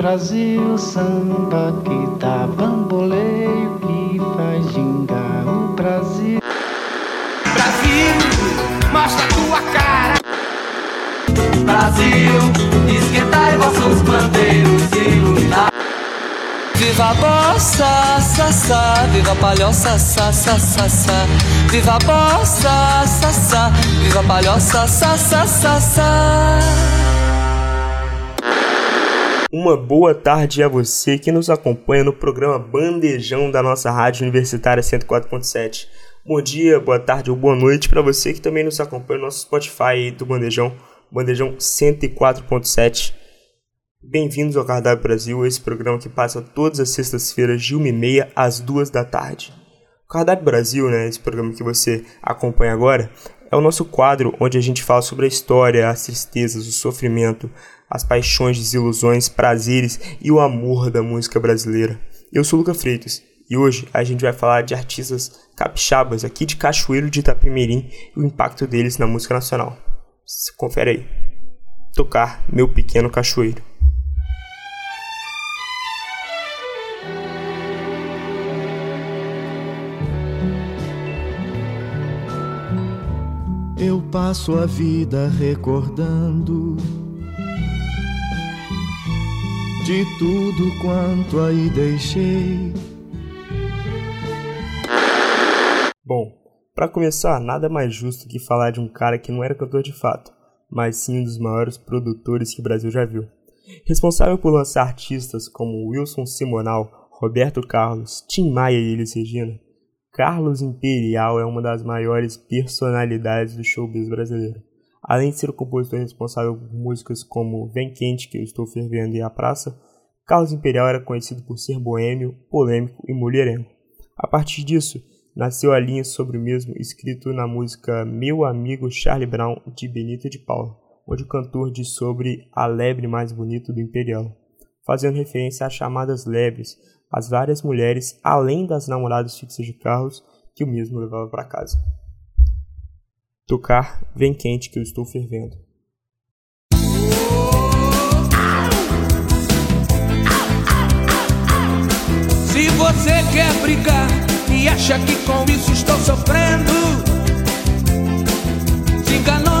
Brasil, samba que dá bamboleio, que faz gingar o Brasil. Brasil, mostra tua cara. Brasil, esquentai vossos bandeiros e iluminar. Viva a bossa, sa, sa, viva a palhoça, sa, sa, sa, sa. Viva a bossa, sa, sa, viva a palhoça, sa, sa, sa, sa. Uma boa tarde a você que nos acompanha no programa Bandejão da nossa Rádio Universitária 104.7. Bom dia, boa tarde ou boa noite para você que também nos acompanha no nosso Spotify do Bandejão, Bandejão 104.7. Bem-vindos ao Cardápio Brasil, esse programa que passa todas as sextas-feiras de 1h30 às 2 da tarde. O Cardápio Brasil, né, esse programa que você acompanha agora, é o nosso quadro onde a gente fala sobre a história, as tristezas, o sofrimento, as paixões, desilusões, prazeres e o amor da música brasileira. Eu sou Luca Freitas e hoje a gente vai falar de artistas capixabas aqui de Cachoeiro de Itapemirim e o impacto deles na música nacional. Confere aí. Tocar Meu Pequeno Cachoeiro. Passo a vida recordando de tudo quanto aí deixei. Bom, para começar, nada mais justo que falar de um cara que não era cantor de fato, mas sim um dos maiores produtores que o Brasil já viu. Responsável por lançar artistas como Wilson Simonal, Roberto Carlos, Tim Maia e Elis Regina, Carlos Imperial é uma das maiores personalidades do showbiz brasileiro. Além de ser o compositor responsável por músicas como Vem Quente, que eu estou fervendo e A Praça, Carlos Imperial era conhecido por ser boêmio, polêmico e mulherengo. A partir disso, nasceu a linha sobre o mesmo escrito na música Meu Amigo Charlie Brown, de Benito de Paula, onde o cantor diz sobre a lebre mais bonita do Imperial, fazendo referência às chamadas lebres, as várias mulheres, além das namoradas fixas de Carlos, que o mesmo levava para casa. Tocar Vem Quente que eu estou fervendo. Se você quer brigar e acha que com isso estou sofrendo, se enganou,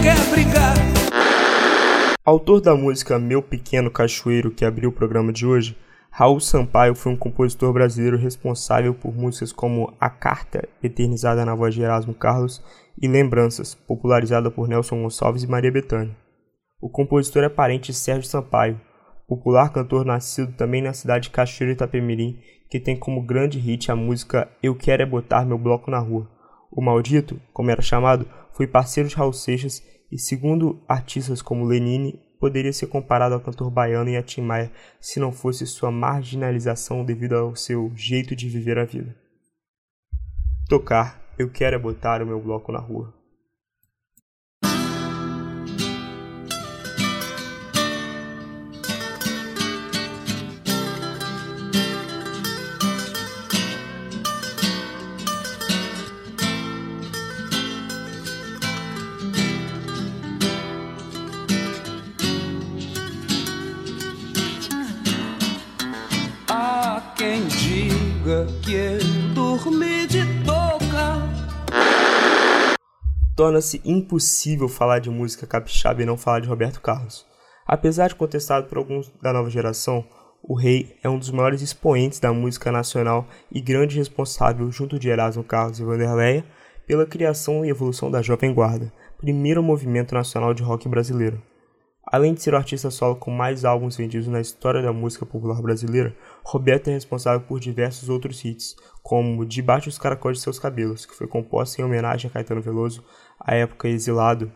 quer brigar, Autor da música Meu Pequeno Cachoeiro, que abriu o programa de hoje, Raul Sampaio foi um compositor brasileiro responsável por músicas como A Carta, eternizada na voz de Erasmo Carlos, e Lembranças, popularizada por Nelson Gonçalves e Maria Bethânia. O compositor é parente de Sérgio Sampaio, popular cantor nascido também na cidade de Cachoeiro Itapemirim, que tem como grande hit a música Eu Quero É Botar Meu Bloco na Rua. O Maldito, como era chamado, foi parceiro de Raul Seixas e, segundo artistas como Lenine, poderia ser comparado ao cantor baiano e a Tim Maia se não fosse sua marginalização devido ao seu jeito de viver a vida. Tocar, eu quero é botar o meu bloco na rua. Diga que eu dormi de tocar. Torna-se impossível falar de música capixaba e não falar de Roberto Carlos. Apesar de contestado por alguns da nova geração, o Rei é um dos maiores expoentes da música nacional e grande responsável, junto de Erasmo Carlos e Vanderleia, pela criação e evolução da Jovem Guarda, primeiro movimento nacional de rock brasileiro. Além de ser o artista solo com mais álbuns vendidos na história da música popular brasileira, Roberto é responsável por diversos outros hits, como Debaixo dos Caracóis de Seus Cabelos, que foi composta em homenagem a Caetano Veloso, à época exilado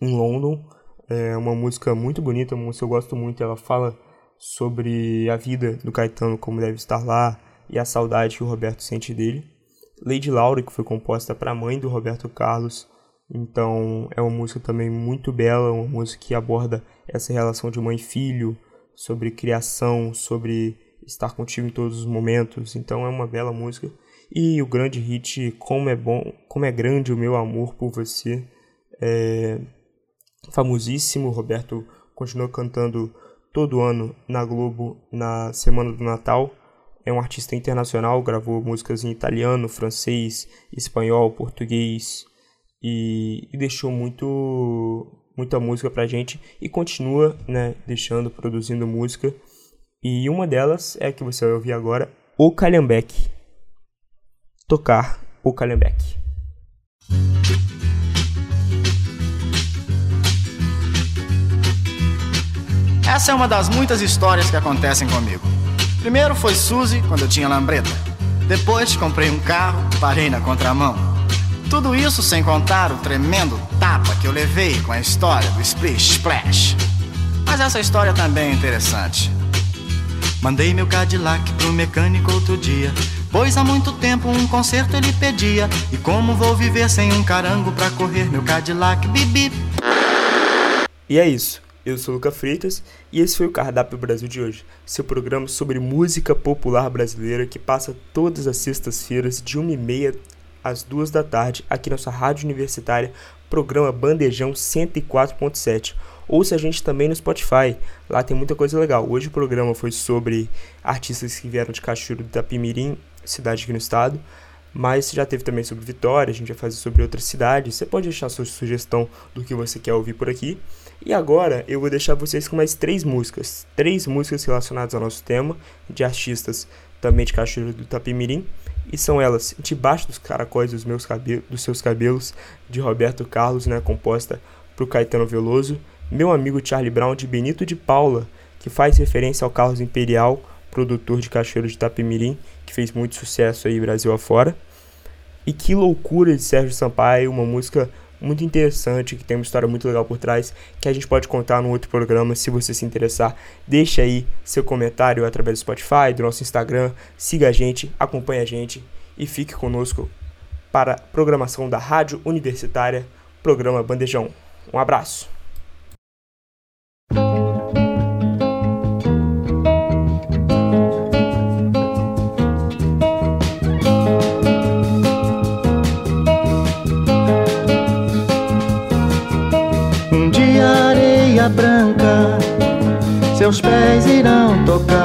em London. É uma música muito bonita, uma música eu gosto muito. Ela fala sobre a vida do Caetano, como deve estar lá, e a saudade que o Roberto sente dele. Lady Laura, que foi composta para a mãe do Roberto Carlos, então é uma música também muito bela, uma música que aborda essa relação de mãe e filho, sobre criação, sobre estar contigo em todos os momentos. Então é uma bela música. E o grande hit Como é bom, como é grande o meu amor por você, é famosíssimo. Roberto continua cantando todo ano na Globo na semana do Natal. É um artista internacional, gravou músicas em italiano, francês, espanhol, português e, e deixou muito muita música pra gente e continua, né, deixando, produzindo música. E uma delas é a que você vai ouvir agora, O Calhambeque. Tocar O Calhambeque. Essa é uma das muitas histórias que acontecem comigo. Primeiro foi Suzy, quando eu tinha lambreta. Depois comprei um carro, parei na contramão. Tudo isso sem contar o tremendo tapa que eu levei com a história do Splish Splash. Mas essa história também é interessante. Mandei meu Cadillac pro mecânico outro dia. Pois há muito tempo um conserto ele pedia. E como vou viver sem um carango pra correr meu Cadillac bibi? E é isso. Eu sou Luca Freitas e esse foi o Cardápio Brasil de hoje, seu programa sobre música popular brasileira que passa todas as sextas-feiras de 1h30 às 2 da tarde aqui na rádio universitária, programa Bandejão 104.7. Ouça a gente também no Spotify, lá tem muita coisa legal. Hoje o programa foi sobre artistas que vieram de Cachoeiro do Itapimirim, cidade aqui no estado, mas já teve também sobre Vitória, a gente vai fazer sobre outras cidades. Você pode deixar sua sugestão do que você quer ouvir por aqui. E agora eu vou deixar vocês com mais três músicas, três músicas relacionadas ao nosso tema, de artistas também de Cachoeiro do Itapimirim. E são elas Debaixo dos Caracóis dos, meus cabelos, dos Seus Cabelos, de Roberto Carlos, né, composta por Caetano Veloso. Meu Amigo Charlie Brown, de Benito de Paula, que faz referência ao Carlos Imperial, produtor de Cachoeiro de Itapemirim, que fez muito sucesso aí Brasil afora. E Que Loucura, de Sérgio Sampaio, uma música muito interessante, que tem uma história muito legal por trás, que a gente pode contar no outro programa, se você se interessar. Deixa aí seu comentário através do Spotify, do nosso Instagram, siga a gente, acompanhe a gente e fique conosco para a programação da Rádio Universitária, programa Bandejão. Um abraço! Seus pés irão tocar.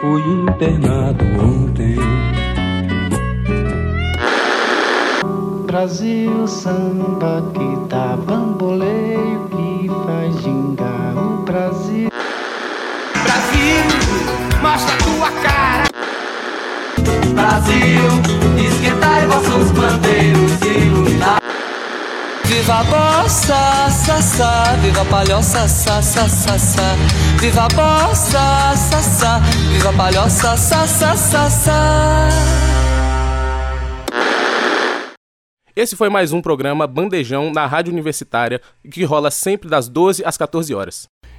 Fui internado ontem. Brasil, samba que dá bamboleio, que faz gingar o Brasil. Brasil, mostra tua cara. Brasil, esquentai vossos bandeiros e iluminar. Viva a bossa, sa, sa, viva a palhoça, sa, sa, sa, sa. Viva a bossa, sa, sa, viva a palhoça, sa, sa, sa, sa. Esse foi mais um programa Bandejão na Rádio Universitária, que rola sempre das 12 às 14 horas.